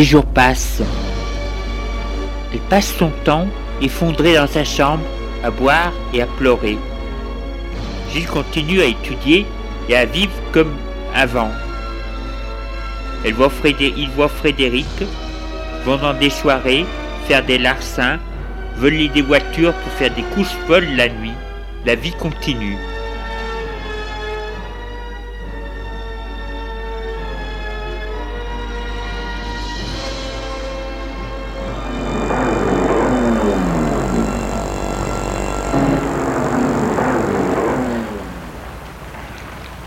Les jours passent. Elle passe son temps effondrée dans sa chambre, à boire et à pleurer. Gilles continue à étudier et à vivre comme avant. Il voit Frédéric, vont dans des soirées, faire des larcins, voler des voitures pour faire des couches folles la nuit. La vie continue.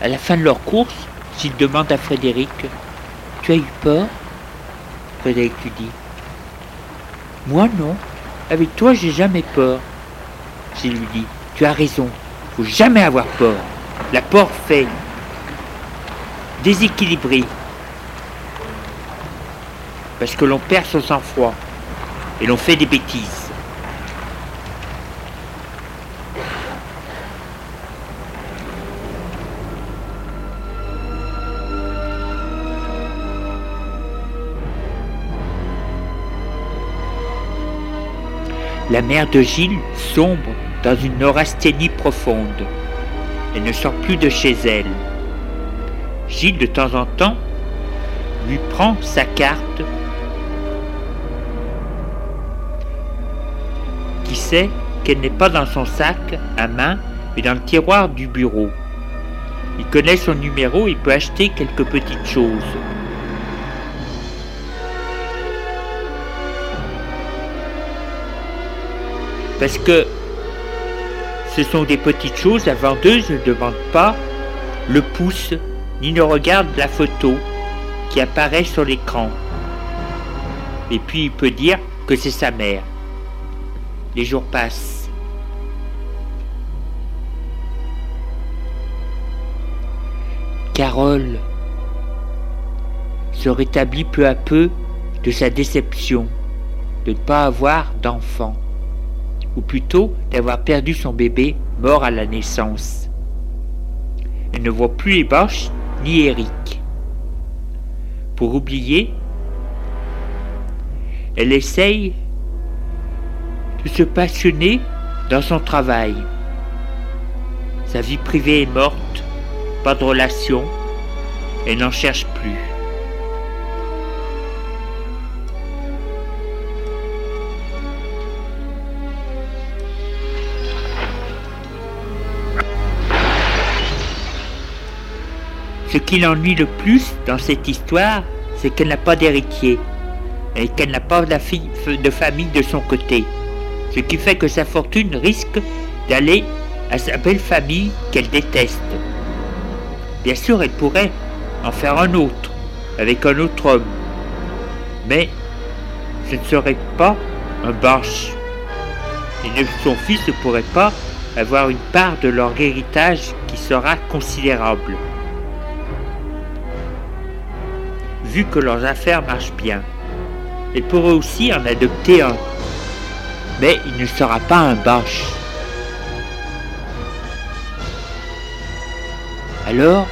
À la fin de leur course, s'il demande à Frédéric Tu as eu peur? Frédéric lui dit Moi non. Avec toi, j'ai jamais peur. S'il lui dit Tu as raison. Faut jamais avoir peur. La peur fait déséquilibrer. Parce que l'on perd son sang-froid. Et l'on fait des bêtises. La mère de Gilles sombre dans une neurasthénie profonde. Elle ne sort plus de chez elle. Gilles, de temps en temps, lui prend sa carte qui sait qu'elle n'est pas dans son sac à main, mais dans le tiroir du bureau. Il connaît son numéro et peut acheter quelques petites choses. Parce que ce sont des petites choses, la vendeuse ne demande pas le pouce ni ne regarde la photo qui apparaît sur l'écran. Et puis il peut dire que c'est sa mère. Les jours passent. Carole se rétablit peu à peu de sa déception de ne pas avoir d'enfant ou plutôt d'avoir perdu son bébé mort à la naissance. Elle ne voit plus les ni Eric. Pour oublier, elle essaye de se passionner dans son travail. Sa vie privée est morte, pas de relation, elle n'en cherche plus. Ce qui l'ennuie le plus dans cette histoire, c'est qu'elle n'a pas d'héritier et qu'elle n'a pas de famille de son côté. Ce qui fait que sa fortune risque d'aller à sa belle famille qu'elle déteste. Bien sûr, elle pourrait en faire un autre, avec un autre homme. Mais ce ne serait pas un barche. Et son fils ne pourrait pas avoir une part de leur héritage qui sera considérable. Vu que leurs affaires marchent bien. Elle pourrait aussi en adopter un. Mais il ne sera pas un Bosch. Alors,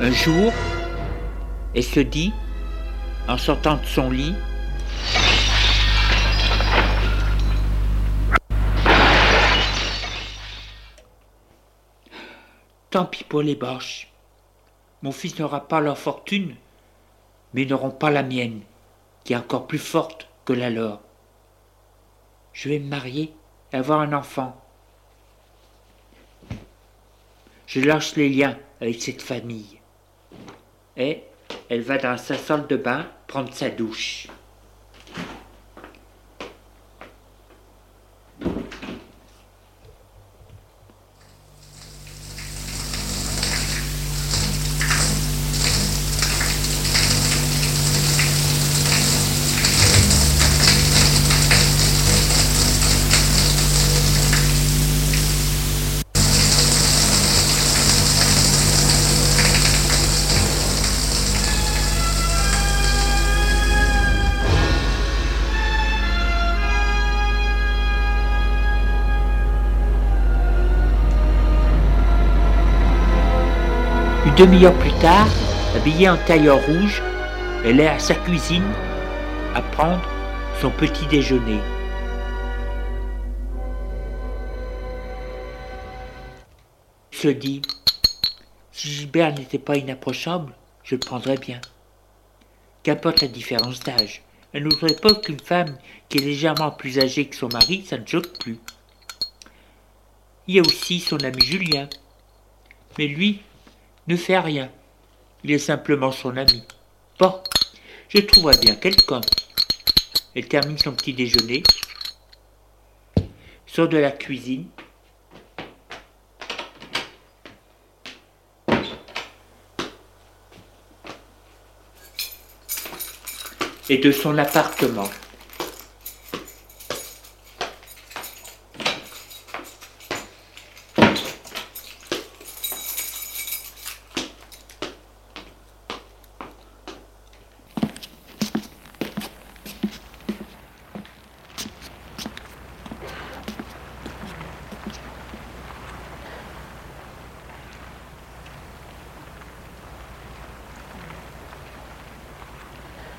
un jour, elle se dit, en sortant de son lit, Tant pis pour les Boches. Mon fils n'aura pas leur fortune, mais ils n'auront pas la mienne, qui est encore plus forte que la leur. Je vais me marier et avoir un enfant. Je lâche les liens avec cette famille. Et elle va dans sa salle de bain prendre sa douche. Demi-heure plus tard, habillée en tailleur rouge, elle est à sa cuisine à prendre son petit déjeuner. Se dit, si Gilbert n'était pas inapprochable, je le prendrais bien. Qu'importe la différence d'âge, à notre époque, qu'une femme qui est légèrement plus âgée que son mari, ça ne choque plus. Il y a aussi son ami Julien. Mais lui, ne fait rien. Il est simplement son ami. Bon, je trouverai bien quelqu'un. Elle termine son petit déjeuner, sort de la cuisine, et de son appartement.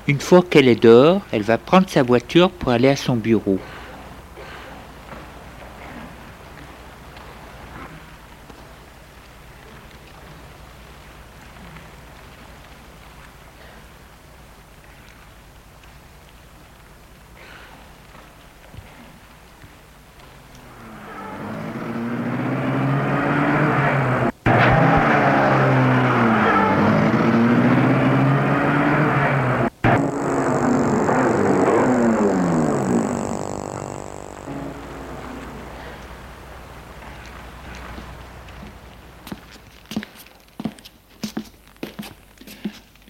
Une fois qu'elle est dehors, elle va prendre sa voiture pour aller à son bureau.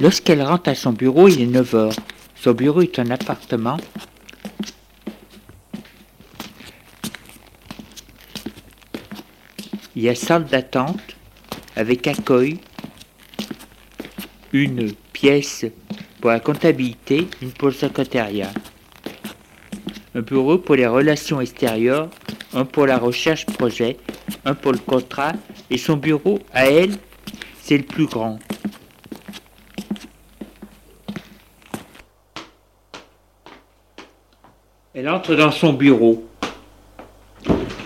Lorsqu'elle rentre à son bureau, il est 9 heures. Son bureau est un appartement. Il y a salle d'attente avec accueil, une pièce pour la comptabilité, une pour le secrétariat, un bureau pour les relations extérieures, un pour la recherche projet, un pour le contrat, et son bureau, à elle, c'est le plus grand. Elle entre dans son bureau.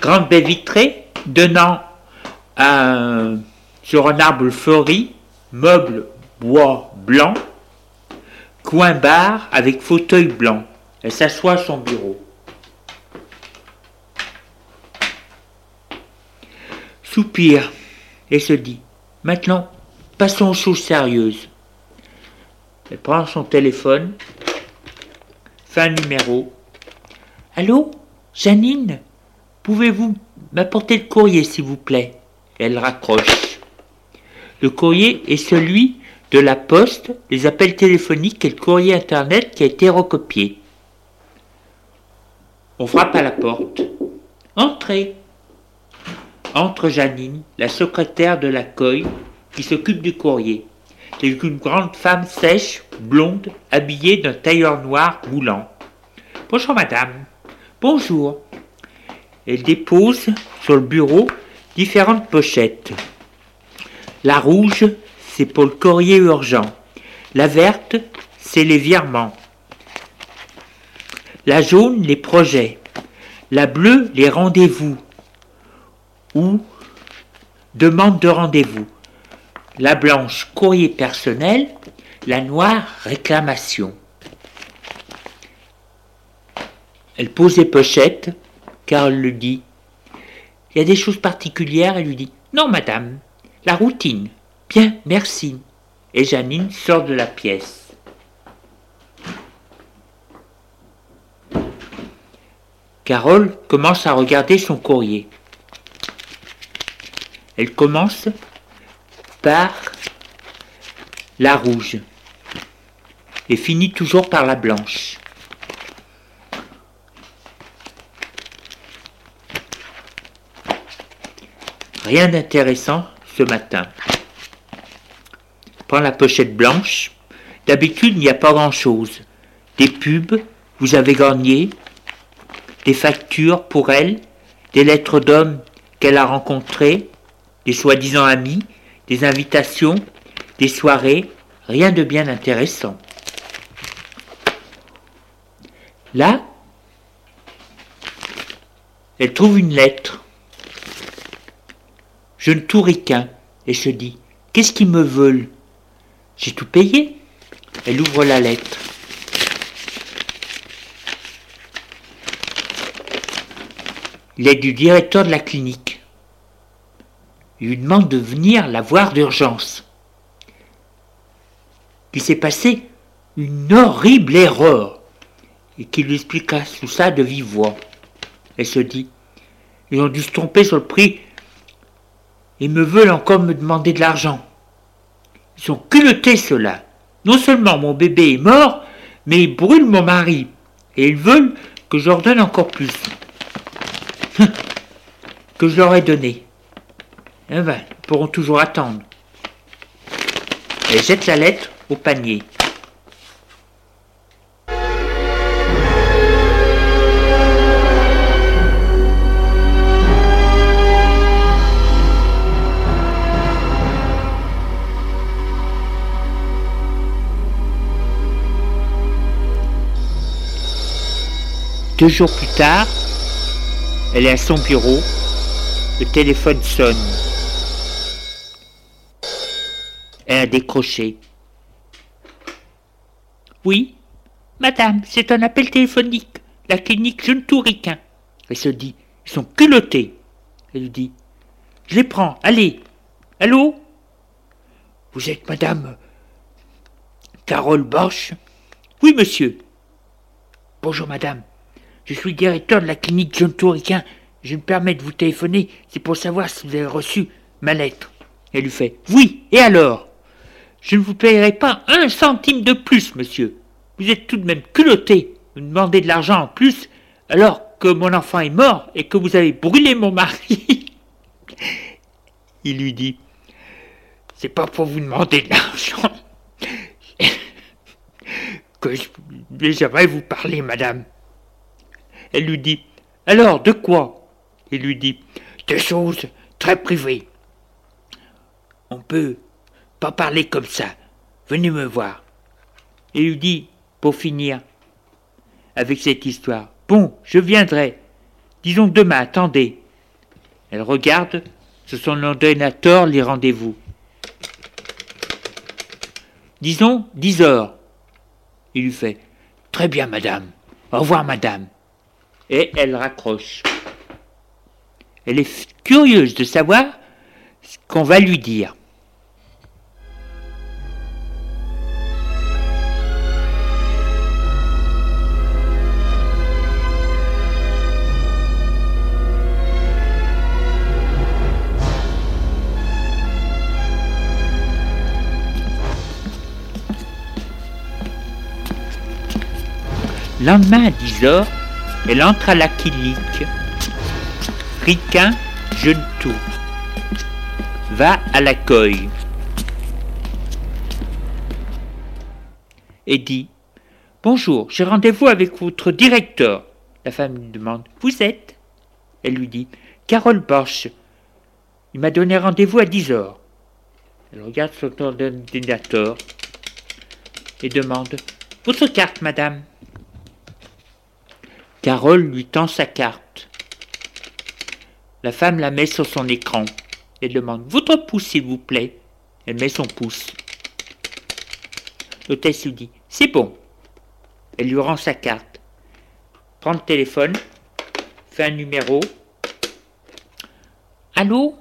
Grande baie vitrée donnant sur un arbre fleuri, meuble bois blanc, coin bar avec fauteuil blanc. Elle s'assoit à son bureau. Soupire et se dit Maintenant, passons aux choses sérieuses. Elle prend son téléphone, fait un numéro. Allô? Janine? Pouvez-vous m'apporter le courrier, s'il vous plaît? Elle raccroche. Le courrier est celui de la poste, les appels téléphoniques et le courrier Internet qui a été recopié. On frappe à la porte. Entrez. Entre Janine, la secrétaire de l'accueil, qui s'occupe du courrier. C'est une grande femme sèche, blonde, habillée d'un tailleur noir moulant. Bonjour madame. Bonjour. Elle dépose sur le bureau différentes pochettes. La rouge, c'est pour le courrier urgent. La verte, c'est les virements. La jaune, les projets. La bleue, les rendez-vous. Ou demande de rendez-vous. La blanche, courrier personnel. La noire, réclamation. Elle pose les pochettes Carole le dit. Il y a des choses particulières, elle lui dit. Non, madame, la routine. Bien, merci. Et Janine sort de la pièce. Carole commence à regarder son courrier. Elle commence par la rouge et finit toujours par la blanche. Rien d'intéressant ce matin. Prends la pochette blanche. D'habitude, il n'y a pas grand-chose. Des pubs, vous avez gagné. Des factures pour elle. Des lettres d'hommes qu'elle a rencontrés. Des soi-disant amis. Des invitations. Des soirées. Rien de bien intéressant. Là, elle trouve une lettre je ne touris qu'un, et se dit Qu'est-ce qu'ils me veulent J'ai tout payé. Elle ouvre la lettre. Il est du directeur de la clinique. Il lui demande de venir la voir d'urgence. Il s'est passé une horrible erreur et qu'il lui expliqua tout ça de vive voix. Elle se dit Ils ont dû se tromper sur le prix et me veulent encore me demander de l'argent. Ils sont culottés ceux-là. Non seulement mon bébé est mort, mais ils brûlent mon mari. Et ils veulent que je leur donne encore plus. que je leur ai donné. Eh ben, ils pourront toujours attendre. Elle jette la lettre au panier. Deux jours plus tard, elle est à son bureau. Le téléphone sonne. Elle a décroché. Oui, madame, c'est un appel téléphonique. La clinique Jeune Touriquin. Elle se dit, ils sont culottés. Elle lui dit, je les prends, allez. Allô? Vous êtes madame Carole Bosch Oui, monsieur. Bonjour, madame. Je suis directeur de la clinique John Touriquin. Je me permets de vous téléphoner, c'est pour savoir si vous avez reçu ma lettre. Elle lui fait Oui, et alors? Je ne vous payerai pas un centime de plus, monsieur. Vous êtes tout de même culotté. Vous demandez de l'argent en plus, alors que mon enfant est mort et que vous avez brûlé mon mari. Il lui dit C'est pas pour vous demander de l'argent que j'aimerais vous parler, madame. Elle lui dit Alors, de quoi? Il lui dit De choses très privées. On peut pas parler comme ça. Venez me voir. Il lui dit, pour finir, avec cette histoire, Bon, je viendrai. Disons demain, attendez. Elle regarde sur son ordinateur les rendez-vous. Disons dix heures. Il lui fait Très bien, madame. Au revoir, madame. Et elle raccroche. Elle est curieuse de savoir ce qu'on va lui dire. Lendemain à 10 heures, elle entre à la clinique. Riquin, jeune tout. Va à l'accueil. Et dit Bonjour, j'ai rendez-vous avec votre directeur. La femme lui demande Vous êtes? Elle lui dit Carole Bosch. Il m'a donné rendez-vous à 10 heures. Elle regarde son ordinateur et demande Votre carte, madame? Carole lui tend sa carte. La femme la met sur son écran et demande Votre pouce, s'il vous plaît? Elle met son pouce. L'hôtesse lui dit C'est bon. Elle lui rend sa carte. Prend le téléphone, fait un numéro. Allô?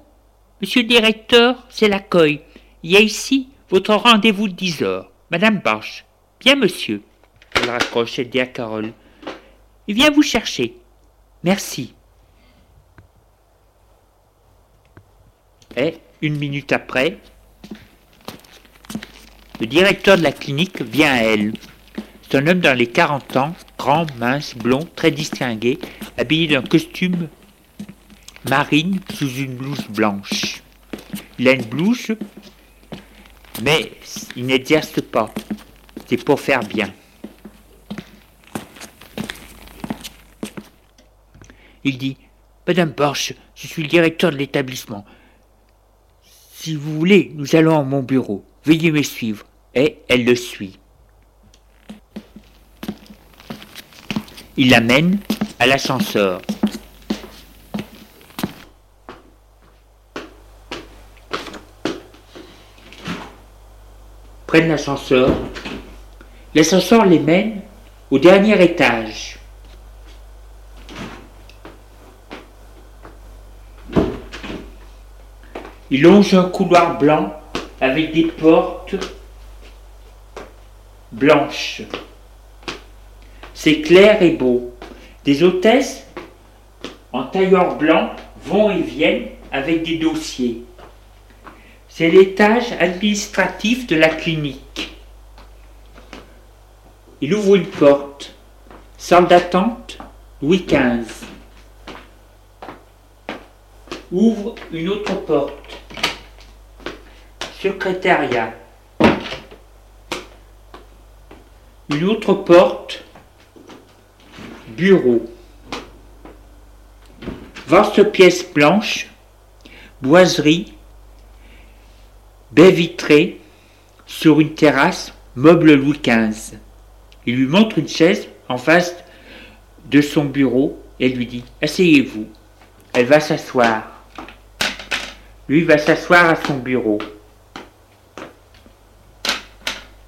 Monsieur le directeur, c'est l'accueil. Il y a ici votre rendez-vous de 10 heures. Madame Barche. Bien, monsieur. Elle raccroche et dit à Carole il vient vous chercher. Merci. Et, une minute après, le directeur de la clinique vient à elle. C'est un homme dans les 40 ans, grand, mince, blond, très distingué, habillé d'un costume marine sous une blouse blanche. Il a une blouse, mais il n'exerce pas. C'est pour faire bien. Il dit Madame Porsche, je suis le directeur de l'établissement. Si vous voulez, nous allons à mon bureau. Veuillez me suivre. Et elle le suit. Il l'amène à l'ascenseur. Prennent l'ascenseur. L'ascenseur les mène au dernier étage. Il longe un couloir blanc avec des portes blanches. C'est clair et beau. Des hôtesses en tailleur blanc vont et viennent avec des dossiers. C'est l'étage administratif de la clinique. Il ouvre une porte. Salle d'attente, Louis XV. Ouvre une autre porte secrétariat. Une autre porte, bureau. Vaste pièce blanche, boiserie, baie vitrée, sur une terrasse, meuble Louis XV. Il lui montre une chaise en face de son bureau et lui dit Asseyez-vous. Elle va s'asseoir. Lui va s'asseoir à son bureau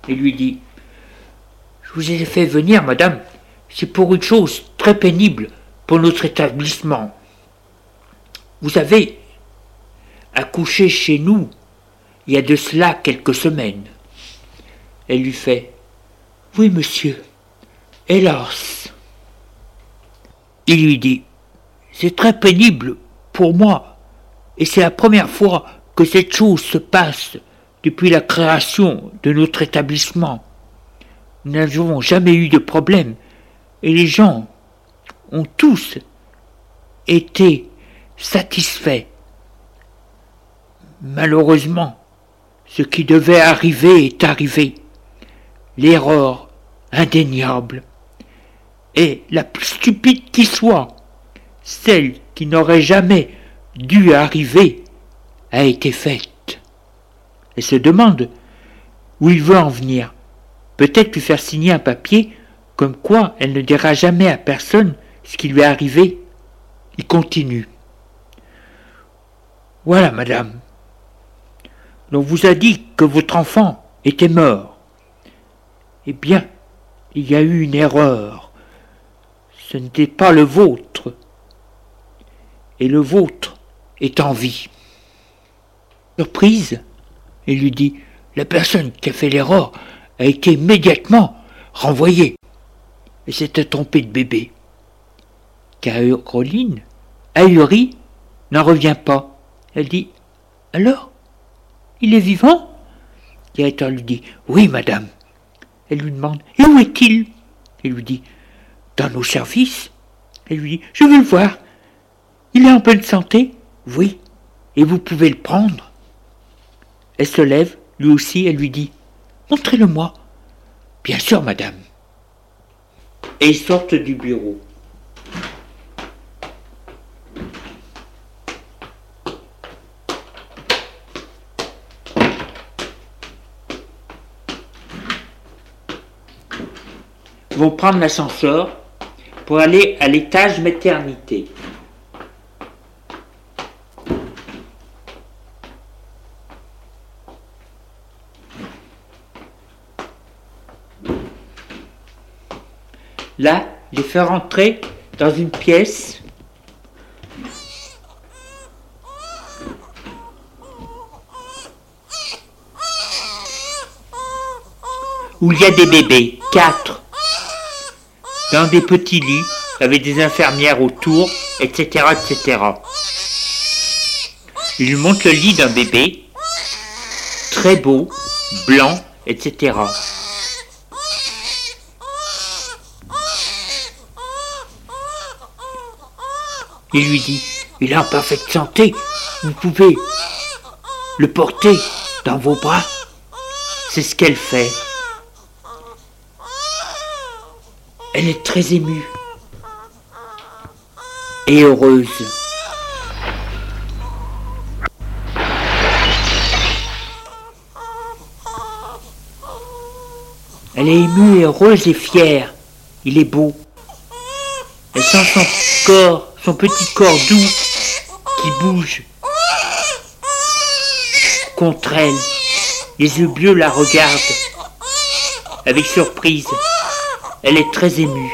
et lui dit Je vous ai fait venir, madame, c'est pour une chose très pénible pour notre établissement. Vous avez accouché chez nous il y a de cela quelques semaines. Elle lui fait Oui, monsieur, hélas. Il lui dit C'est très pénible pour moi, et c'est la première fois que cette chose se passe depuis la création de notre établissement. Nous n'avons jamais eu de problème et les gens ont tous été satisfaits. Malheureusement, ce qui devait arriver est arrivé. L'erreur indéniable et la plus stupide qui soit, celle qui n'aurait jamais dû arriver, a été faite. Elle se demande où il veut en venir. Peut-être lui faire signer un papier comme quoi elle ne dira jamais à personne ce qui lui est arrivé, il continue. Voilà, madame. On vous a dit que votre enfant était mort. Eh bien, il y a eu une erreur. Ce n'était pas le vôtre. Et le vôtre est en vie. Surprise, il lui dit, la personne qui a fait l'erreur a été immédiatement renvoyée et s'était trompée de bébé. Caroline, ahurie, n'en revient pas. Elle dit Alors Il est vivant? Le directeur lui dit Oui, madame. Elle lui demande Et où est-il? Il lui dit Dans nos services. Elle lui dit Je veux le voir. Il est en bonne santé Oui. Et vous pouvez le prendre Elle se lève, lui aussi, elle lui dit Montrez-le-moi. Bien sûr, madame. Et ils sortent du bureau. vont prendre l'ascenseur pour aller à l'étage maternité. Il les fait rentrer dans une pièce où il y a des bébés, quatre dans des petits lits, avec des infirmières autour, etc., etc. Il lui montre le lit d'un bébé, très beau, blanc, etc. Il lui dit, il est en parfaite santé, vous pouvez le porter dans vos bras. C'est ce qu'elle fait. Elle est très émue et heureuse. Elle est émue et heureuse et fière. Il est beau. Elle sent son corps, son petit corps doux qui bouge contre elle. Les yeux bleus la regardent avec surprise. Elle est très émue.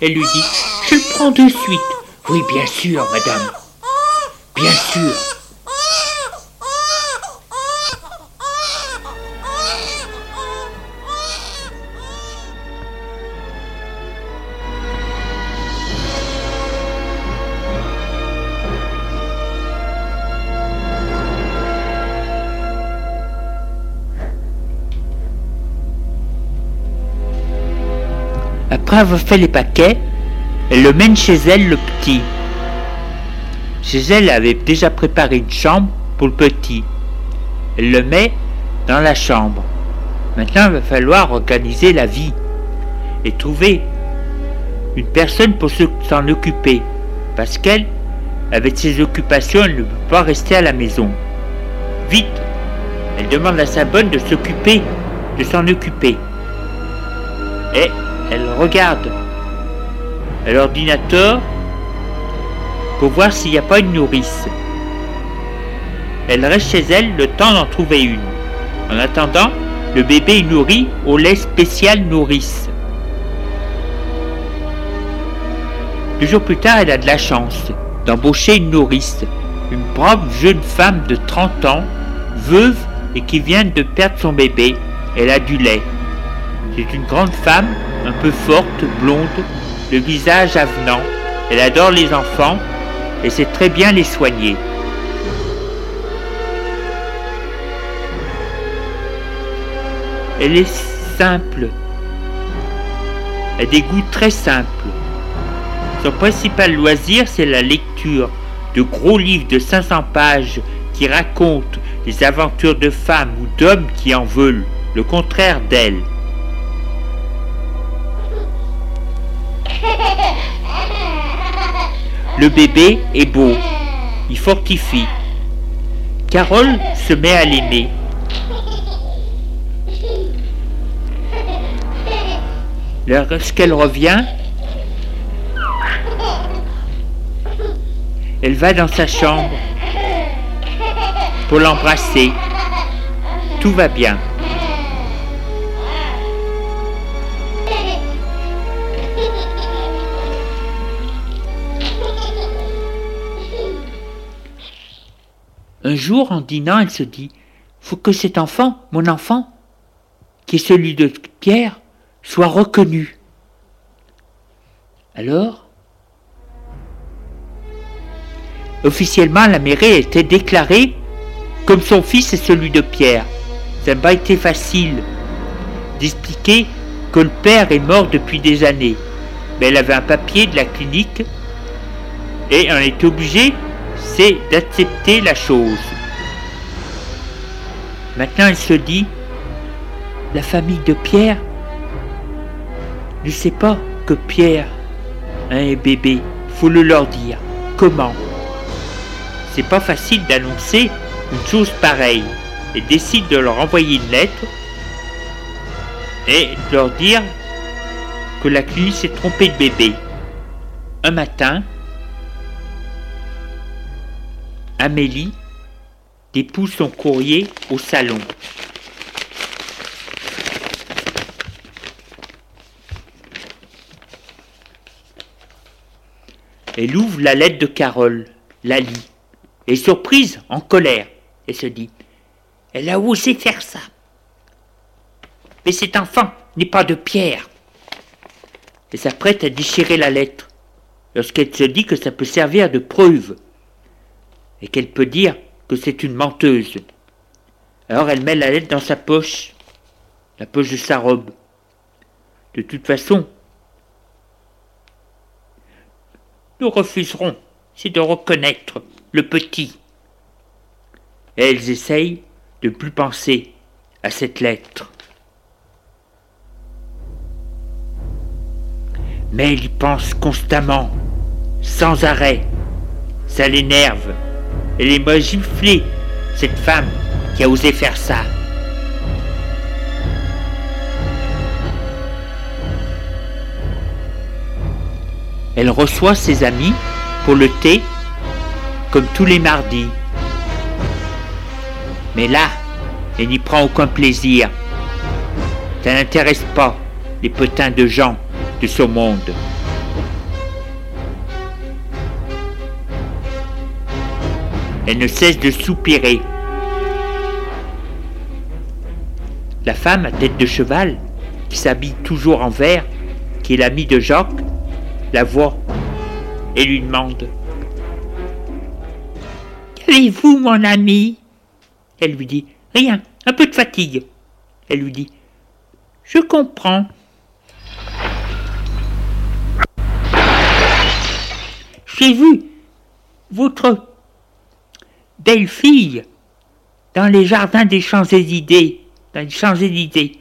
Elle lui dit Je le prends de suite. Oui, bien sûr, madame. Bien sûr. Fait les paquets, elle le mène chez elle, le petit. Chez elle avait déjà préparé une chambre pour le petit. Elle le met dans la chambre. Maintenant, il va falloir organiser la vie et trouver une personne pour s'en occuper. Parce qu'elle, avec ses occupations, elle ne peut pas rester à la maison. Vite, elle demande à sa bonne de s'occuper, de s'en occuper. Et elle regarde à l'ordinateur pour voir s'il n'y a pas une nourrice. Elle reste chez elle le temps d'en trouver une. En attendant, le bébé est nourri au lait spécial nourrice. Deux jours plus tard, elle a de la chance d'embaucher une nourrice, une brave jeune femme de 30 ans, veuve et qui vient de perdre son bébé. Elle a du lait. C'est une grande femme un peu forte, blonde, le visage avenant. Elle adore les enfants et sait très bien les soigner. Elle est simple. Elle a des goûts très simples. Son principal loisir, c'est la lecture de gros livres de 500 pages qui racontent les aventures de femmes ou d'hommes qui en veulent, le contraire d'elle. Le bébé est beau, il fortifie. Carole se met à l'aimer. Lorsqu'elle revient, elle va dans sa chambre pour l'embrasser. Tout va bien. Un jour, en dînant, elle se dit Faut que cet enfant, mon enfant, qui est celui de Pierre, soit reconnu. Alors, officiellement, la mairie était déclarée comme son fils et celui de Pierre. Ça n'a pas été facile d'expliquer que le père est mort depuis des années. Mais elle avait un papier de la clinique et on est obligé c'est d'accepter la chose. Maintenant, elle se dit, la famille de Pierre ne sait pas que Pierre a un bébé. Faut le leur dire. Comment? C'est pas facile d'annoncer une chose pareille. Et décide de leur envoyer une lettre et de leur dire que la clinique s'est trompée de bébé. Un matin, Amélie dépousse son courrier au salon. Elle ouvre la lettre de Carole, la lit, est surprise, en colère, et se dit Elle a osé faire ça. Mais cet enfant n'est pas de pierre. Elle s'apprête à déchirer la lettre, lorsqu'elle se dit que ça peut servir de preuve et qu'elle peut dire que c'est une menteuse. Alors elle met la lettre dans sa poche, la poche de sa robe. De toute façon, nous refuserons, c'est de reconnaître le petit. Et elles essayent de plus penser à cette lettre. Mais elle y pense constamment, sans arrêt. Ça l'énerve. Elle est giflée, cette femme qui a osé faire ça. Elle reçoit ses amis pour le thé, comme tous les mardis. Mais là, elle n'y prend aucun plaisir. Ça n'intéresse pas les potins de gens de ce monde. Elle ne cesse de soupirer. La femme à tête de cheval, qui s'habille toujours en vert, qui est l'amie de Jacques, la voit et lui demande Qu'avez-vous, mon ami? Elle lui dit Rien, un peu de fatigue. Elle lui dit Je comprends. J'ai vu votre belle fille dans les jardins des Champs-Élysées, dans les Champs-Élysées,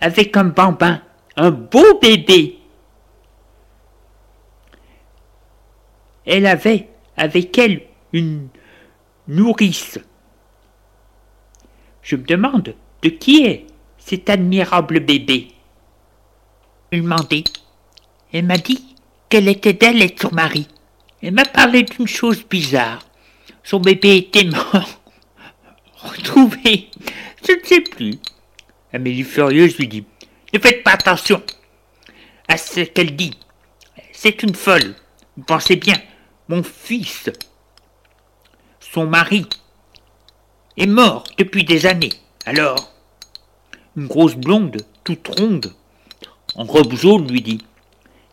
avec un bambin, un beau bébé. Elle avait avec elle une nourrice. Je me demande de qui est cet admirable bébé. Il m'a dit. Elle m'a dit qu'elle était d'elle et de son mari. Elle m'a parlé d'une chose bizarre. Son bébé était mort. Retrouvé. Je ne sais plus. Amélie furieuse lui dit Ne faites pas attention à ce qu'elle dit. C'est une folle. Vous pensez bien, mon fils, son mari, est mort depuis des années. Alors, une grosse blonde, toute ronde, en robe jaune, lui dit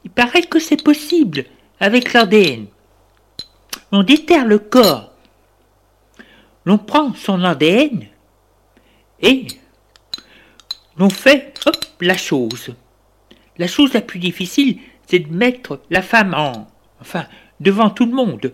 Il paraît que c'est possible avec l'ADN. On déterre le corps l'on prend son ADN et l'on fait la chose. La chose la plus difficile, c'est de mettre la femme en, enfin, devant tout le monde.